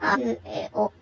あいう絵を